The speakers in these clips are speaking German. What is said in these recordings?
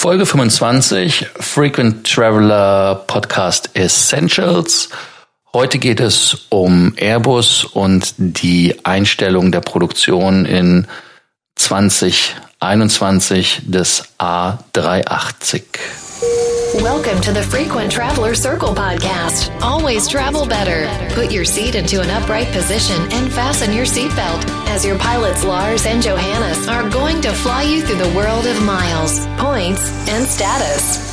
Folge 25 Frequent Traveler Podcast Essentials. Heute geht es um Airbus und die Einstellung der Produktion in 2021 des A380. Welcome to the Frequent Traveler Circle podcast. Always travel better. Put your seat into an upright position and fasten your seatbelt as your pilots Lars and Johannes are going to fly you through the world of miles, points, and status.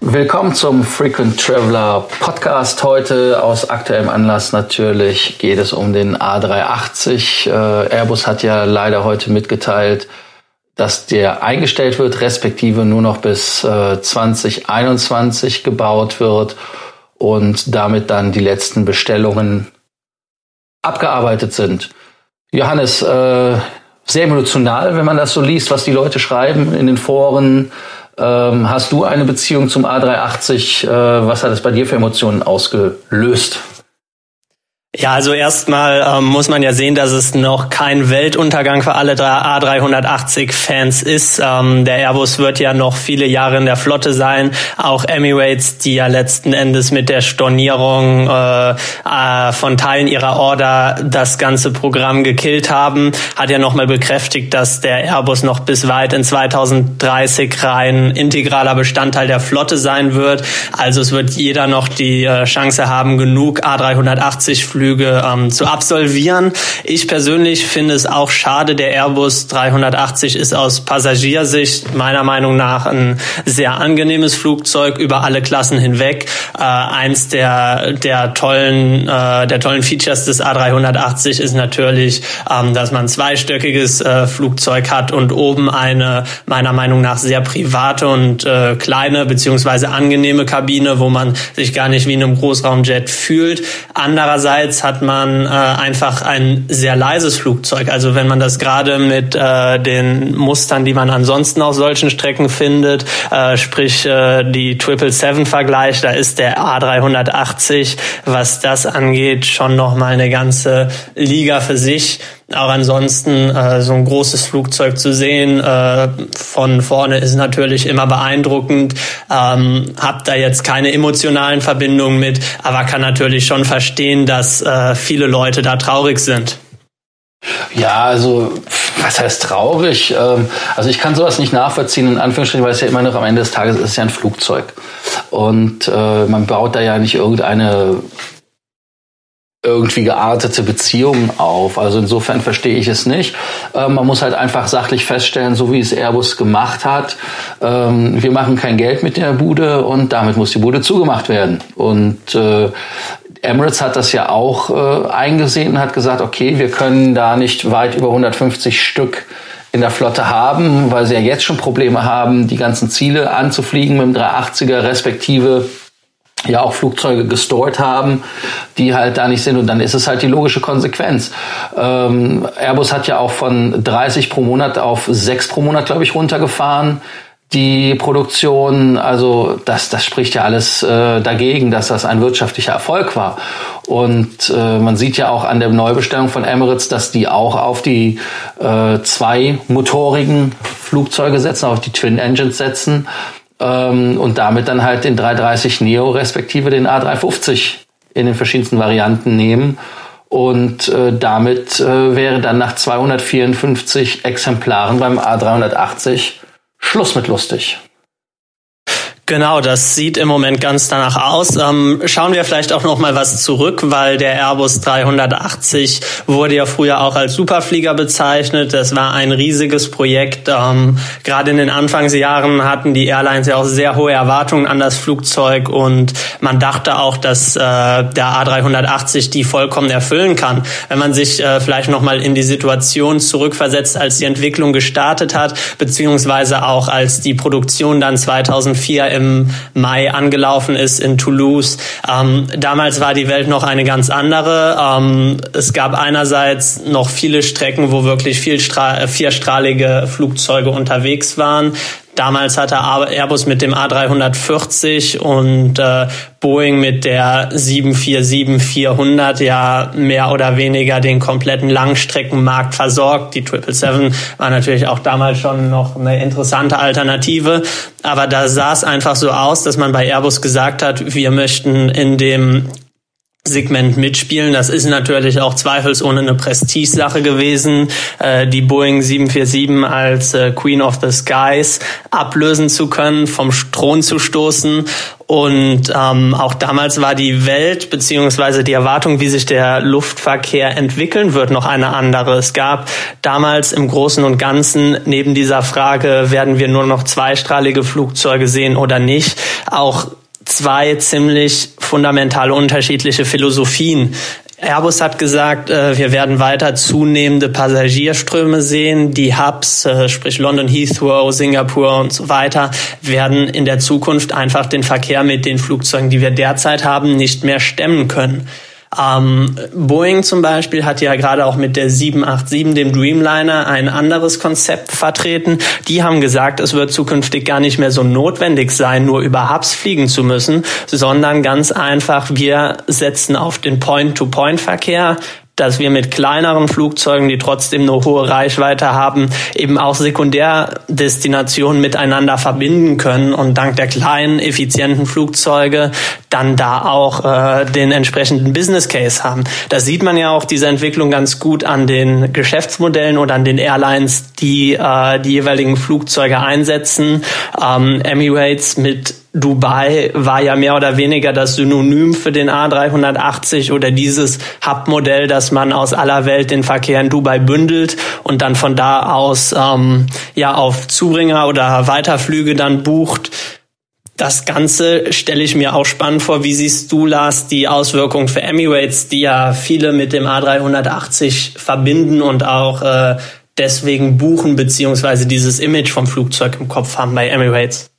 Willkommen zum Frequent Traveler Podcast. Heute aus aktuellem Anlass natürlich geht es um den A380. Äh, Airbus hat ja leider heute mitgeteilt, dass der eingestellt wird, respektive nur noch bis äh, 2021 gebaut wird und damit dann die letzten Bestellungen abgearbeitet sind. Johannes, äh, sehr emotional, wenn man das so liest, was die Leute schreiben in den Foren. Ähm, hast du eine Beziehung zum A380? Äh, was hat es bei dir für Emotionen ausgelöst? Ja, also erstmal ähm, muss man ja sehen, dass es noch kein Weltuntergang für alle A380-Fans ist. Ähm, der Airbus wird ja noch viele Jahre in der Flotte sein. Auch Emirates, die ja letzten Endes mit der Stornierung äh, äh, von Teilen ihrer Order das ganze Programm gekillt haben, hat ja nochmal bekräftigt, dass der Airbus noch bis weit in 2030 rein integraler Bestandteil der Flotte sein wird. Also es wird jeder noch die äh, Chance haben, genug A380-Flüge Flüge ähm, zu absolvieren. Ich persönlich finde es auch schade. Der Airbus 380 ist aus Passagiersicht meiner Meinung nach ein sehr angenehmes Flugzeug über alle Klassen hinweg. Äh, eins der der tollen äh, der tollen Features des A380 ist natürlich, ähm, dass man zweistöckiges äh, Flugzeug hat und oben eine meiner Meinung nach sehr private und äh, kleine beziehungsweise angenehme Kabine, wo man sich gar nicht wie in einem Großraumjet fühlt. Andererseits Jetzt hat man äh, einfach ein sehr leises Flugzeug. Also wenn man das gerade mit äh, den Mustern, die man ansonsten auf solchen Strecken findet, äh, sprich äh, die 777 Vergleich, da ist der A380, was das angeht, schon noch mal eine ganze Liga für sich. Auch ansonsten äh, so ein großes Flugzeug zu sehen äh, von vorne ist natürlich immer beeindruckend. Ähm, hab da jetzt keine emotionalen Verbindungen mit, aber kann natürlich schon verstehen, dass äh, viele Leute da traurig sind. Ja, also was heißt traurig? Ähm, also ich kann sowas nicht nachvollziehen, in Anführungsstrichen, weil es ja immer noch am Ende des Tages ist ja ein Flugzeug. Und äh, man baut da ja nicht irgendeine irgendwie geartete Beziehungen auf. Also insofern verstehe ich es nicht. Ähm, man muss halt einfach sachlich feststellen, so wie es Airbus gemacht hat, ähm, wir machen kein Geld mit der Bude und damit muss die Bude zugemacht werden. Und äh, Emirates hat das ja auch äh, eingesehen und hat gesagt, okay, wir können da nicht weit über 150 Stück in der Flotte haben, weil sie ja jetzt schon Probleme haben, die ganzen Ziele anzufliegen mit dem 380er respektive ja auch Flugzeuge gestored haben, die halt da nicht sind. Und dann ist es halt die logische Konsequenz. Ähm, Airbus hat ja auch von 30 pro Monat auf 6 pro Monat, glaube ich, runtergefahren. Die Produktion, also das, das spricht ja alles äh, dagegen, dass das ein wirtschaftlicher Erfolg war. Und äh, man sieht ja auch an der Neubestellung von Emirates, dass die auch auf die äh, zwei motorigen Flugzeuge setzen, auf die Twin Engines setzen ähm, und damit dann halt den 330 Neo respektive den A350 in den verschiedensten Varianten nehmen. Und äh, damit äh, wäre dann nach 254 Exemplaren beim A380 Schluss mit lustig. Genau, das sieht im Moment ganz danach aus. Ähm, schauen wir vielleicht auch noch mal was zurück, weil der Airbus 380 wurde ja früher auch als Superflieger bezeichnet. Das war ein riesiges Projekt. Ähm, gerade in den Anfangsjahren hatten die Airlines ja auch sehr hohe Erwartungen an das Flugzeug und man dachte auch, dass äh, der A380 die vollkommen erfüllen kann. Wenn man sich äh, vielleicht noch mal in die Situation zurückversetzt, als die Entwicklung gestartet hat, beziehungsweise auch als die Produktion dann 2004 im Mai angelaufen ist in Toulouse. Ähm, damals war die Welt noch eine ganz andere. Ähm, es gab einerseits noch viele Strecken, wo wirklich viel vierstrahlige Flugzeuge unterwegs waren. Damals hatte Airbus mit dem A340 und äh, Boeing mit der 747-400 ja mehr oder weniger den kompletten Langstreckenmarkt versorgt. Die 777 war natürlich auch damals schon noch eine interessante Alternative. Aber da sah es einfach so aus, dass man bei Airbus gesagt hat, wir möchten in dem Segment mitspielen. Das ist natürlich auch zweifelsohne eine Prestigesache gewesen, äh, die Boeing 747 als äh, Queen of the Skies ablösen zu können, vom Thron zu stoßen. Und ähm, auch damals war die Welt beziehungsweise die Erwartung, wie sich der Luftverkehr entwickeln wird, noch eine andere. Es gab damals im Großen und Ganzen neben dieser Frage, werden wir nur noch zweistrahlige Flugzeuge sehen oder nicht, auch zwei ziemlich fundamental unterschiedliche Philosophien. Airbus hat gesagt, äh, wir werden weiter zunehmende Passagierströme sehen. Die Hubs, äh, sprich London Heathrow, Singapur und so weiter, werden in der Zukunft einfach den Verkehr mit den Flugzeugen, die wir derzeit haben, nicht mehr stemmen können. Ähm, Boeing zum Beispiel hat ja gerade auch mit der 787, dem Dreamliner, ein anderes Konzept vertreten. Die haben gesagt, es wird zukünftig gar nicht mehr so notwendig sein, nur über Hubs fliegen zu müssen, sondern ganz einfach, wir setzen auf den Point-to-Point-Verkehr dass wir mit kleineren Flugzeugen, die trotzdem eine hohe Reichweite haben, eben auch Sekundärdestinationen miteinander verbinden können und dank der kleinen, effizienten Flugzeuge dann da auch äh, den entsprechenden Business Case haben. Da sieht man ja auch diese Entwicklung ganz gut an den Geschäftsmodellen oder an den Airlines, die äh, die jeweiligen Flugzeuge einsetzen. Ähm, Emirates mit Dubai war ja mehr oder weniger das Synonym für den A380 oder dieses Hub-Modell, dass man aus aller Welt den Verkehr in Dubai bündelt und dann von da aus ähm, ja auf Zubringer oder Weiterflüge dann bucht. Das Ganze stelle ich mir auch spannend vor. Wie siehst du, Lars, die Auswirkungen für Emirates, die ja viele mit dem A380 verbinden und auch äh, deswegen buchen, beziehungsweise dieses Image vom Flugzeug im Kopf haben bei Emirates?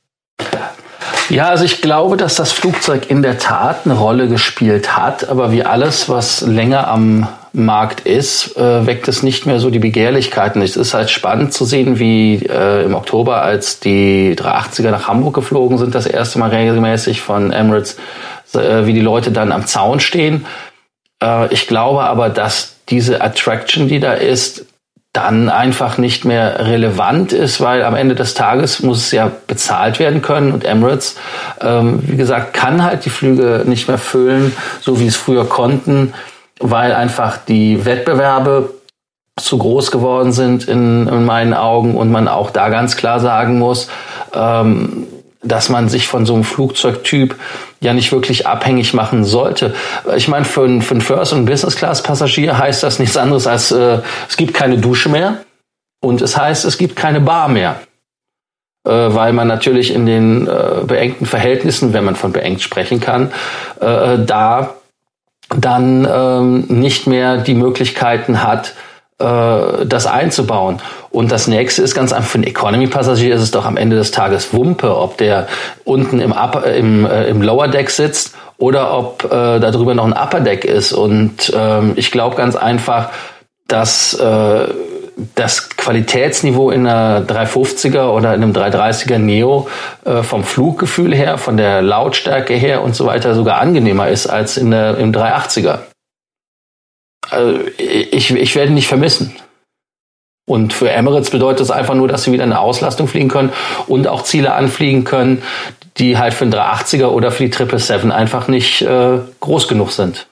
Ja, also ich glaube, dass das Flugzeug in der Tat eine Rolle gespielt hat, aber wie alles, was länger am Markt ist, äh, weckt es nicht mehr so die Begehrlichkeiten. Es ist halt spannend zu sehen, wie äh, im Oktober, als die 380er nach Hamburg geflogen sind, das erste Mal regelmäßig von Emirates, äh, wie die Leute dann am Zaun stehen. Äh, ich glaube aber, dass diese Attraction, die da ist, dann einfach nicht mehr relevant ist, weil am Ende des Tages muss es ja bezahlt werden können und Emirates, ähm, wie gesagt, kann halt die Flüge nicht mehr füllen, so wie es früher konnten, weil einfach die Wettbewerbe zu groß geworden sind in, in meinen Augen und man auch da ganz klar sagen muss, ähm, dass man sich von so einem Flugzeugtyp ja nicht wirklich abhängig machen sollte. Ich meine, für, einen, First- und Business-Class-Passagier heißt das nichts anderes als, äh, es gibt keine Dusche mehr und es heißt, es gibt keine Bar mehr. Äh, weil man natürlich in den äh, beengten Verhältnissen, wenn man von beengt sprechen kann, äh, da dann ähm, nicht mehr die Möglichkeiten hat, das einzubauen. Und das nächste ist ganz einfach, für einen Economy-Passagier ist es doch am Ende des Tages Wumpe, ob der unten im, Upper, im, äh, im Lower Deck sitzt oder ob äh, da drüber noch ein Upper Deck ist. Und ähm, ich glaube ganz einfach, dass äh, das Qualitätsniveau in einer 350er oder in einem 330er Neo äh, vom Fluggefühl her, von der Lautstärke her und so weiter sogar angenehmer ist als in der, im 380er. Also ich, ich werde nicht vermissen. Und für Emirates bedeutet das einfach nur, dass sie wieder eine Auslastung fliegen können und auch Ziele anfliegen können, die halt für den 380er oder für die 777 einfach nicht äh, groß genug sind.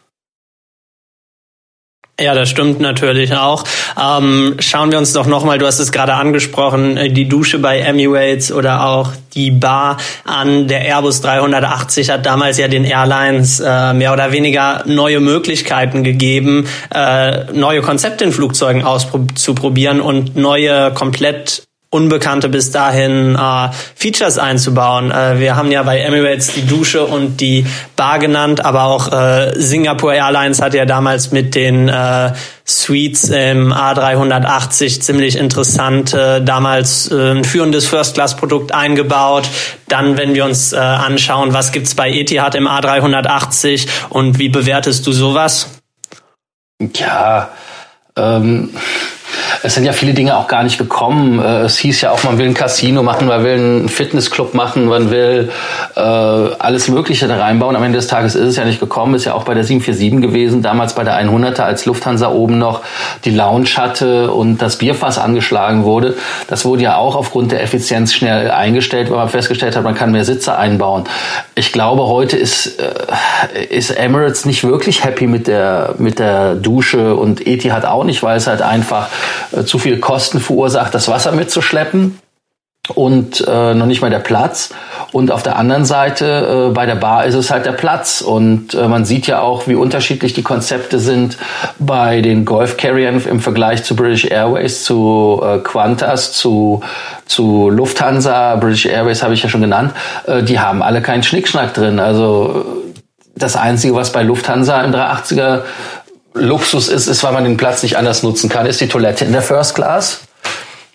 Ja, das stimmt natürlich auch. Ähm, schauen wir uns doch nochmal, du hast es gerade angesprochen, äh, die Dusche bei Emirates oder auch die Bar an. Der Airbus 380 hat damals ja den Airlines äh, mehr oder weniger neue Möglichkeiten gegeben, äh, neue Konzepte in Flugzeugen auszuprobieren und neue komplett unbekannte bis dahin äh, Features einzubauen. Äh, wir haben ja bei Emirates die Dusche und die Bar genannt, aber auch äh, Singapore Airlines hat ja damals mit den äh, Suites im A380 ziemlich interessant äh, damals äh, ein führendes First-Class-Produkt eingebaut. Dann, wenn wir uns äh, anschauen, was gibt's bei Etihad im A380 und wie bewertest du sowas? Ja, ähm, Es sind ja viele Dinge auch gar nicht gekommen. Äh, es hieß ja auch, man will ein Casino machen, man will einen Fitnessclub machen, man will äh, alles Mögliche da reinbauen. Am Ende des Tages ist es ja nicht gekommen. Ist ja auch bei der 747 gewesen, damals bei der 100er, als Lufthansa oben noch die Lounge hatte und das Bierfass angeschlagen wurde. Das wurde ja auch aufgrund der Effizienz schnell eingestellt, weil man festgestellt hat, man kann mehr Sitze einbauen. Ich glaube, heute ist, äh, ist Emirates nicht wirklich happy mit der, mit der Dusche und Etihad auch nicht, weil es halt einfach äh, zu viel Kosten verursacht, das Wasser mitzuschleppen und äh, noch nicht mal der Platz. Und auf der anderen Seite äh, bei der Bar ist es halt der Platz. Und äh, man sieht ja auch, wie unterschiedlich die Konzepte sind bei den Golf Carriern im Vergleich zu British Airways, zu äh, Qantas, zu, zu Lufthansa. British Airways habe ich ja schon genannt. Äh, die haben alle keinen Schnickschnack drin. Also das Einzige, was bei Lufthansa im 380er Luxus ist, ist, weil man den Platz nicht anders nutzen kann, ist die Toilette in der First Class.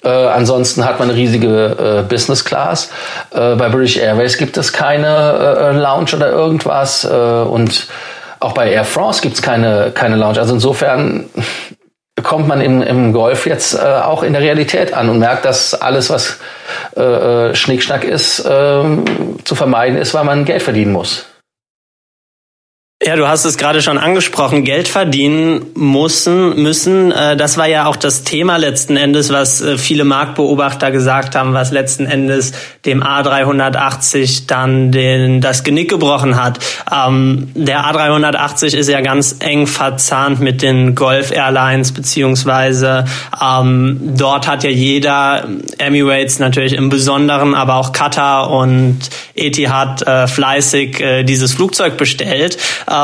Äh, ansonsten hat man eine riesige äh, Business Class. Äh, bei British Airways gibt es keine äh, Lounge oder irgendwas. Äh, und auch bei Air France gibt es keine, keine Lounge. Also insofern kommt man im, im Golf jetzt äh, auch in der Realität an und merkt, dass alles, was äh, Schnickschnack ist, äh, zu vermeiden ist, weil man Geld verdienen muss. Ja, du hast es gerade schon angesprochen. Geld verdienen müssen, müssen. Äh, das war ja auch das Thema letzten Endes, was äh, viele Marktbeobachter gesagt haben, was letzten Endes dem A380 dann den, das Genick gebrochen hat. Ähm, der A380 ist ja ganz eng verzahnt mit den Gulf Airlines, beziehungsweise ähm, dort hat ja jeder, Emirates natürlich im Besonderen, aber auch Qatar und Etihad äh, fleißig dieses Flugzeug bestellt.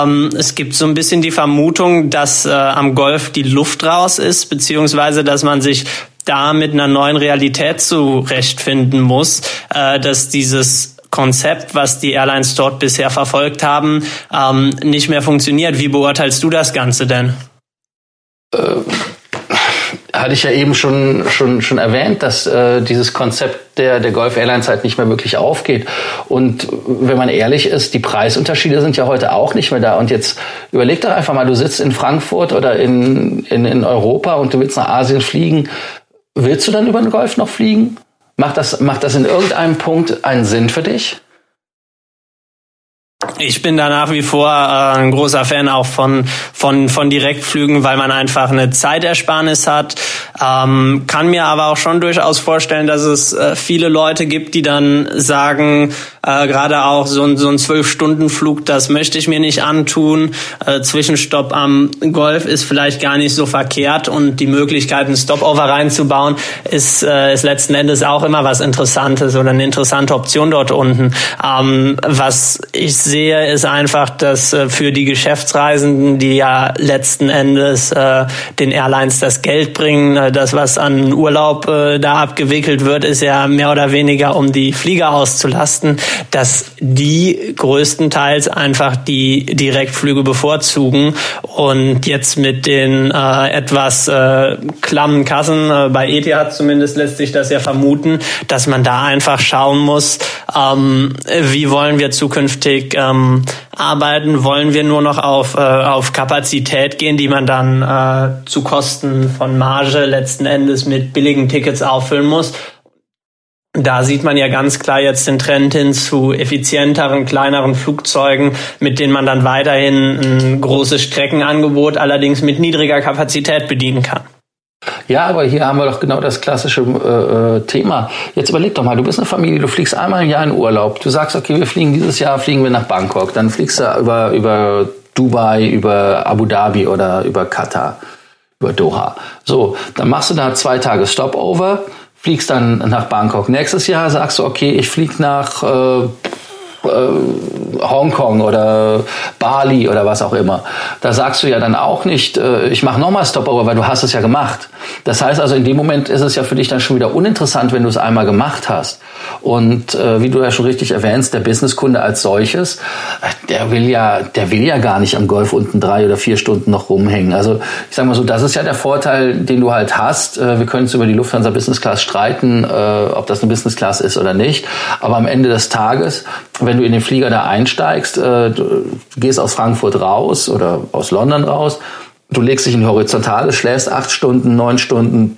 Ähm, es gibt so ein bisschen die Vermutung, dass äh, am Golf die Luft raus ist, beziehungsweise dass man sich da mit einer neuen Realität zurechtfinden muss, äh, dass dieses Konzept, was die Airlines dort bisher verfolgt haben, ähm, nicht mehr funktioniert. Wie beurteilst du das Ganze denn? Äh, hatte ich ja eben schon, schon, schon erwähnt, dass äh, dieses Konzept der, der Golf Airlines halt nicht mehr wirklich aufgeht. Und wenn man ehrlich ist, die Preisunterschiede sind ja heute auch nicht mehr da. Und jetzt überleg doch einfach mal, du sitzt in Frankfurt oder in, in, in Europa und du willst nach Asien fliegen. Willst du dann über den Golf noch fliegen? Macht das, macht das in irgendeinem Punkt einen Sinn für dich? Ich bin da nach wie vor äh, ein großer Fan auch von, von, von Direktflügen, weil man einfach eine Zeitersparnis hat. Ähm, kann mir aber auch schon durchaus vorstellen, dass es äh, viele Leute gibt, die dann sagen, äh, gerade auch so ein, so ein Zwölf-Stunden-Flug, das möchte ich mir nicht antun. Äh, Zwischenstopp am Golf ist vielleicht gar nicht so verkehrt und die Möglichkeit, einen Stopover reinzubauen, ist, äh, ist letzten Endes auch immer was Interessantes oder eine interessante Option dort unten. Ähm, was ich sehe, ist einfach, dass äh, für die Geschäftsreisenden, die ja letzten Endes äh, den Airlines das Geld bringen, äh, das, was an Urlaub äh, da abgewickelt wird, ist ja mehr oder weniger, um die Flieger auszulasten, dass die größtenteils einfach die Direktflüge bevorzugen und jetzt mit den äh, etwas äh, klammen Kassen, äh, bei Etihad zumindest lässt sich das ja vermuten, dass man da einfach schauen muss, ähm, wie wollen wir zukünftig ähm, arbeiten? Wollen wir nur noch auf, äh, auf Kapazität gehen, die man dann äh, zu Kosten von Marge letzten Endes mit billigen Tickets auffüllen muss? Da sieht man ja ganz klar jetzt den Trend hin zu effizienteren, kleineren Flugzeugen, mit denen man dann weiterhin ein großes Streckenangebot allerdings mit niedriger Kapazität bedienen kann. Ja, aber hier haben wir doch genau das klassische äh, äh, Thema. Jetzt überleg doch mal, du bist eine Familie, du fliegst einmal im Jahr in Urlaub. Du sagst, okay, wir fliegen dieses Jahr, fliegen wir nach Bangkok. Dann fliegst du über, über Dubai, über Abu Dhabi oder über Katar, über Doha. So, dann machst du da zwei Tage Stopover, fliegst dann nach Bangkok. Nächstes Jahr sagst du, okay, ich flieg nach... Äh, äh, Hongkong oder Bali oder was auch immer. Da sagst du ja dann auch nicht, äh, ich mache nochmal Stopover, weil du hast es ja gemacht. Das heißt also, in dem Moment ist es ja für dich dann schon wieder uninteressant, wenn du es einmal gemacht hast. Und äh, wie du ja schon richtig erwähnst, der Businesskunde als solches, der will ja, der will ja gar nicht am Golf unten drei oder vier Stunden noch rumhängen. Also ich sage mal so, das ist ja der Vorteil, den du halt hast. Äh, wir können uns über die Lufthansa Business Class streiten, äh, ob das eine Business Class ist oder nicht. Aber am Ende des Tages, wenn du in den Flieger da einsteigst, äh, du gehst aus Frankfurt raus oder aus London raus, du legst dich in die Horizontale, schläfst acht Stunden, neun Stunden,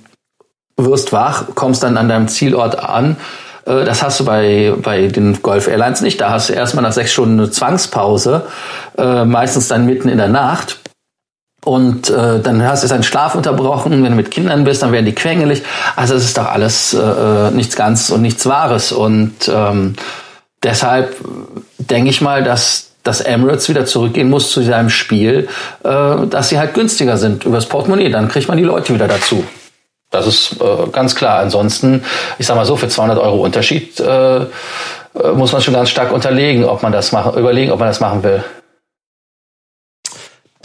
wirst wach, kommst dann an deinem Zielort an. Äh, das hast du bei, bei den Golf Airlines nicht. Da hast du erstmal nach sechs Stunden eine Zwangspause, äh, meistens dann mitten in der Nacht. Und äh, dann hast du deinen Schlaf unterbrochen. Wenn du mit Kindern bist, dann werden die quengelig. Also es ist doch alles äh, äh nichts ganz und nichts Wahres. Und ähm, deshalb denke ich mal, dass dass Emirates wieder zurückgehen muss zu seinem Spiel, äh, dass sie halt günstiger sind übers Portemonnaie. Dann kriegt man die Leute wieder dazu. Das ist äh, ganz klar. Ansonsten, ich sag mal so, für 200 Euro Unterschied äh, äh, muss man schon ganz stark unterlegen, ob man das machen, überlegen, ob man das machen will.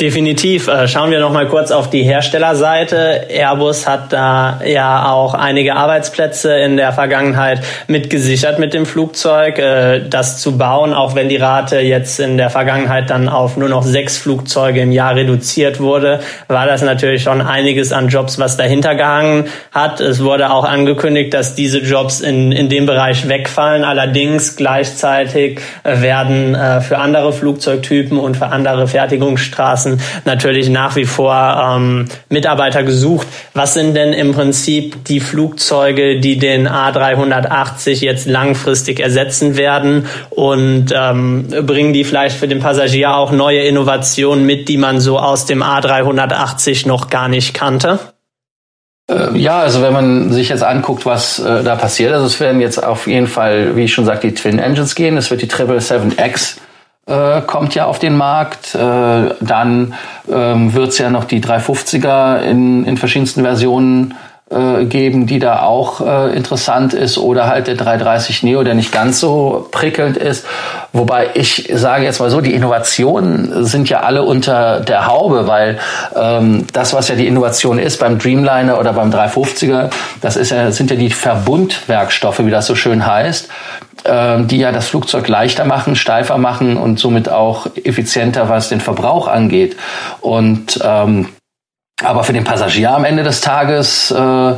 Definitiv. Äh, schauen wir noch mal kurz auf die Herstellerseite. Airbus hat da ja auch einige Arbeitsplätze in der Vergangenheit mitgesichert mit dem Flugzeug. Äh, das zu bauen, auch wenn die Rate jetzt in der Vergangenheit dann auf nur noch sechs Flugzeuge im Jahr reduziert wurde, war das natürlich schon einiges an Jobs, was dahinter gehangen hat. Es wurde auch angekündigt, dass diese Jobs in, in dem Bereich wegfallen. Allerdings gleichzeitig werden äh, für andere Flugzeugtypen und für andere Fertigungsstraßen Natürlich nach wie vor ähm, Mitarbeiter gesucht. Was sind denn im Prinzip die Flugzeuge, die den A380 jetzt langfristig ersetzen werden und ähm, bringen die vielleicht für den Passagier auch neue Innovationen mit, die man so aus dem A380 noch gar nicht kannte? Äh, ja, also wenn man sich jetzt anguckt, was äh, da passiert, also es werden jetzt auf jeden Fall, wie ich schon sagte, die Twin Engines gehen. Es wird die 777X äh, kommt ja auf den Markt. Äh, dann ähm, wird es ja noch die 350er in, in verschiedensten Versionen äh, geben, die da auch äh, interessant ist. Oder halt der 330 Neo, der nicht ganz so prickelnd ist. Wobei ich sage jetzt mal so, die Innovationen sind ja alle unter der Haube, weil ähm, das, was ja die Innovation ist beim Dreamliner oder beim 350er, das ist ja, sind ja die Verbundwerkstoffe, wie das so schön heißt die ja das Flugzeug leichter machen, steifer machen und somit auch effizienter, was den Verbrauch angeht. Und ähm, aber für den Passagier am Ende des Tages äh,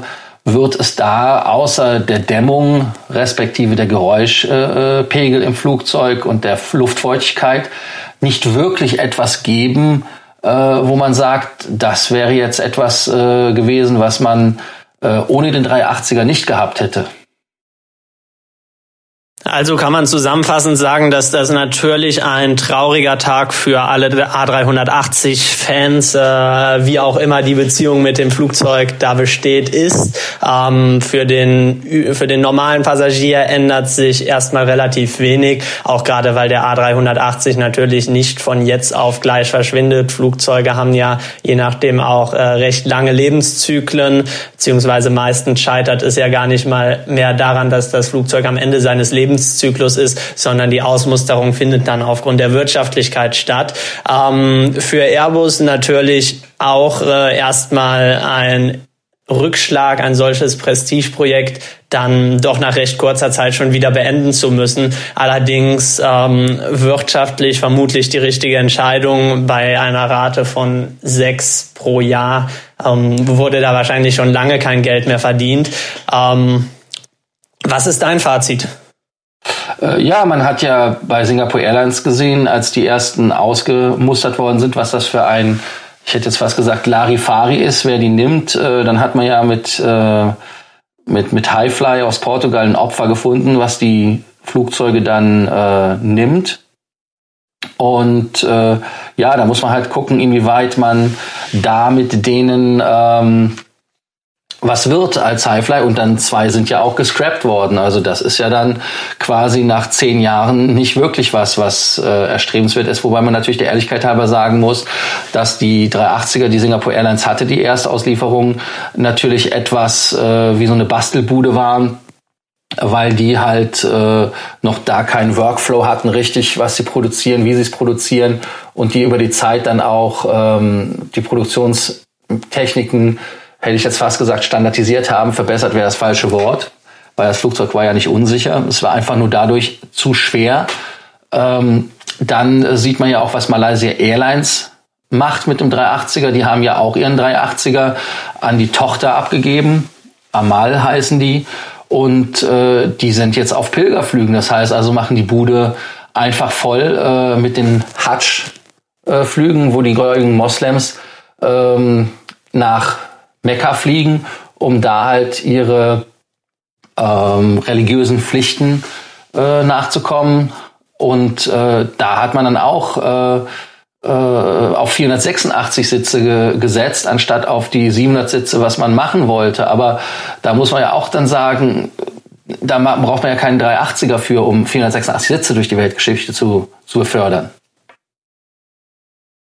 wird es da außer der Dämmung respektive der Geräuschpegel äh, im Flugzeug und der Luftfeuchtigkeit nicht wirklich etwas geben, äh, wo man sagt, das wäre jetzt etwas äh, gewesen, was man äh, ohne den 380er nicht gehabt hätte. Also kann man zusammenfassend sagen, dass das natürlich ein trauriger Tag für alle A380-Fans, äh, wie auch immer die Beziehung mit dem Flugzeug da besteht, ist. Ähm, für, den, für den normalen Passagier ändert sich erstmal relativ wenig, auch gerade weil der A380 natürlich nicht von jetzt auf gleich verschwindet. Flugzeuge haben ja je nachdem auch äh, recht lange Lebenszyklen, beziehungsweise meistens scheitert es ja gar nicht mal mehr daran, dass das Flugzeug am Ende seines Lebens Lebenszyklus ist, sondern die Ausmusterung findet dann aufgrund der Wirtschaftlichkeit statt. Ähm, für Airbus natürlich auch äh, erstmal ein Rückschlag, ein solches Prestigeprojekt dann doch nach recht kurzer Zeit schon wieder beenden zu müssen. Allerdings ähm, wirtschaftlich vermutlich die richtige Entscheidung bei einer Rate von sechs pro Jahr ähm, wurde da wahrscheinlich schon lange kein Geld mehr verdient. Ähm, was ist dein Fazit? Äh, ja, man hat ja bei Singapore Airlines gesehen, als die ersten ausgemustert worden sind, was das für ein, ich hätte jetzt fast gesagt, Larifari ist, wer die nimmt. Äh, dann hat man ja mit, äh, mit, mit Highfly aus Portugal ein Opfer gefunden, was die Flugzeuge dann äh, nimmt. Und äh, ja, da muss man halt gucken, inwieweit man da mit denen ähm, was wird als Highfly und dann zwei sind ja auch gescrapped worden. Also das ist ja dann quasi nach zehn Jahren nicht wirklich was, was äh, erstrebenswert ist. Wobei man natürlich der Ehrlichkeit halber sagen muss, dass die 380er, die Singapore Airlines hatte, die Erstauslieferung, natürlich etwas äh, wie so eine Bastelbude waren weil die halt äh, noch da keinen Workflow hatten, richtig, was sie produzieren, wie sie es produzieren und die über die Zeit dann auch ähm, die Produktionstechniken hätte ich jetzt fast gesagt, standardisiert haben. Verbessert wäre das falsche Wort, weil das Flugzeug war ja nicht unsicher. Es war einfach nur dadurch zu schwer. Ähm, dann sieht man ja auch, was Malaysia Airlines macht mit dem 380er. Die haben ja auch ihren 380er an die Tochter abgegeben. Amal heißen die. Und äh, die sind jetzt auf Pilgerflügen. Das heißt also, machen die Bude einfach voll äh, mit den Hajj-Flügen, wo die gläubigen Moslems ähm, nach Mekka fliegen um da halt ihre ähm, religiösen Pflichten äh, nachzukommen. Und äh, da hat man dann auch äh, äh, auf 486 Sitze ge gesetzt, anstatt auf die 700 Sitze, was man machen wollte. Aber da muss man ja auch dann sagen, da braucht man ja keinen 380er für, um 486 Sitze durch die Weltgeschichte zu, zu befördern.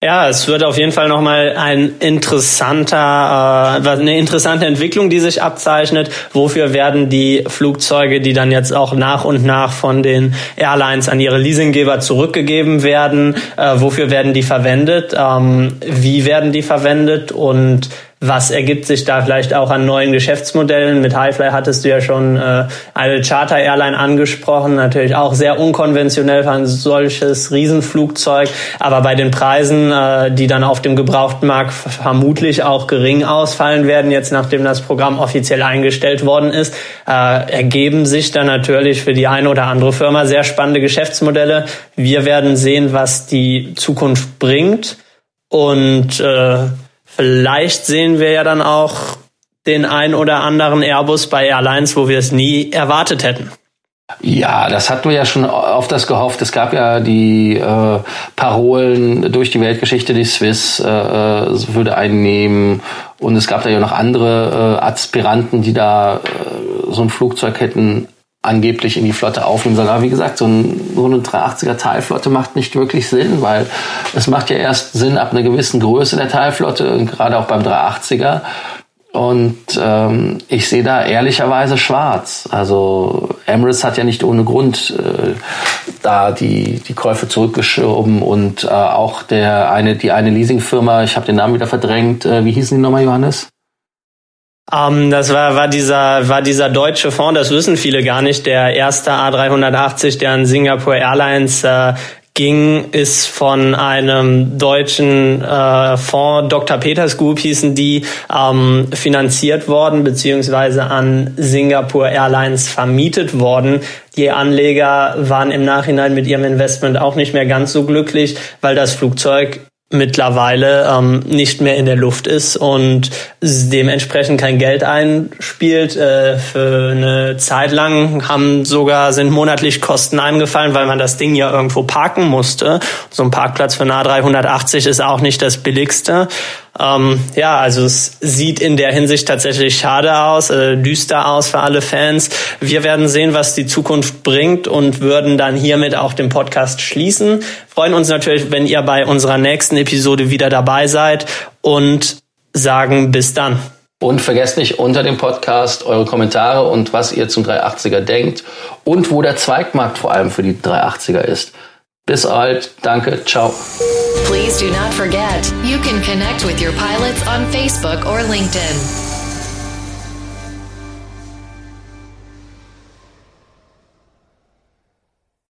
Ja, es wird auf jeden Fall nochmal ein interessanter, äh, eine interessante Entwicklung, die sich abzeichnet. Wofür werden die Flugzeuge, die dann jetzt auch nach und nach von den Airlines an ihre Leasinggeber zurückgegeben werden, äh, wofür werden die verwendet? Ähm, wie werden die verwendet? Und was ergibt sich da vielleicht auch an neuen Geschäftsmodellen? Mit Highfly hattest du ja schon äh, eine Charter-Airline angesprochen, natürlich auch sehr unkonventionell für ein solches Riesenflugzeug, aber bei den Preisen, äh, die dann auf dem gebrauchten Markt vermutlich auch gering ausfallen werden, jetzt nachdem das Programm offiziell eingestellt worden ist, äh, ergeben sich dann natürlich für die eine oder andere Firma sehr spannende Geschäftsmodelle. Wir werden sehen, was die Zukunft bringt und äh, Vielleicht sehen wir ja dann auch den ein oder anderen Airbus bei Airlines, wo wir es nie erwartet hätten. Ja, das hatten wir ja schon auf das gehofft. Es gab ja die äh, Parolen durch die Weltgeschichte, die Swiss äh, äh würde einnehmen. Und es gab da ja noch andere äh, Aspiranten, die da äh, so ein Flugzeug hätten angeblich in die Flotte aufnehmen sollen. Aber wie gesagt, so, ein, so eine 380er Teilflotte macht nicht wirklich Sinn, weil es macht ja erst Sinn ab einer gewissen Größe der Teilflotte, gerade auch beim 380er. Und ähm, ich sehe da ehrlicherweise schwarz. Also Emirates hat ja nicht ohne Grund äh, da die, die Käufe zurückgeschoben und äh, auch der eine, die eine Leasingfirma, ich habe den Namen wieder verdrängt, äh, wie hießen die nochmal, Johannes? Ähm, das war, war, dieser, war dieser deutsche Fonds, das wissen viele gar nicht, der erste A380, der an Singapore Airlines äh, ging, ist von einem deutschen äh, Fonds, Dr. Peters Group hießen die, ähm, finanziert worden, beziehungsweise an Singapore Airlines vermietet worden. Die Anleger waren im Nachhinein mit ihrem Investment auch nicht mehr ganz so glücklich, weil das Flugzeug mittlerweile ähm, nicht mehr in der Luft ist und dementsprechend kein Geld einspielt. Äh, für eine Zeit lang haben sogar sind monatlich Kosten angefallen, weil man das Ding ja irgendwo parken musste. So ein Parkplatz für nah 380 ist auch nicht das billigste. Ähm, ja, also es sieht in der Hinsicht tatsächlich schade aus, äh, düster aus für alle Fans. Wir werden sehen, was die Zukunft bringt und würden dann hiermit auch den Podcast schließen. Freuen uns natürlich, wenn ihr bei unserer nächsten Episode wieder dabei seid und sagen bis dann. Und vergesst nicht unter dem Podcast eure Kommentare und was ihr zum 380er denkt und wo der Zweigmarkt vor allem für die 380er ist. Bis bald. Danke. Ciao. Please do not forget, you can connect with your pilots on Facebook or LinkedIn.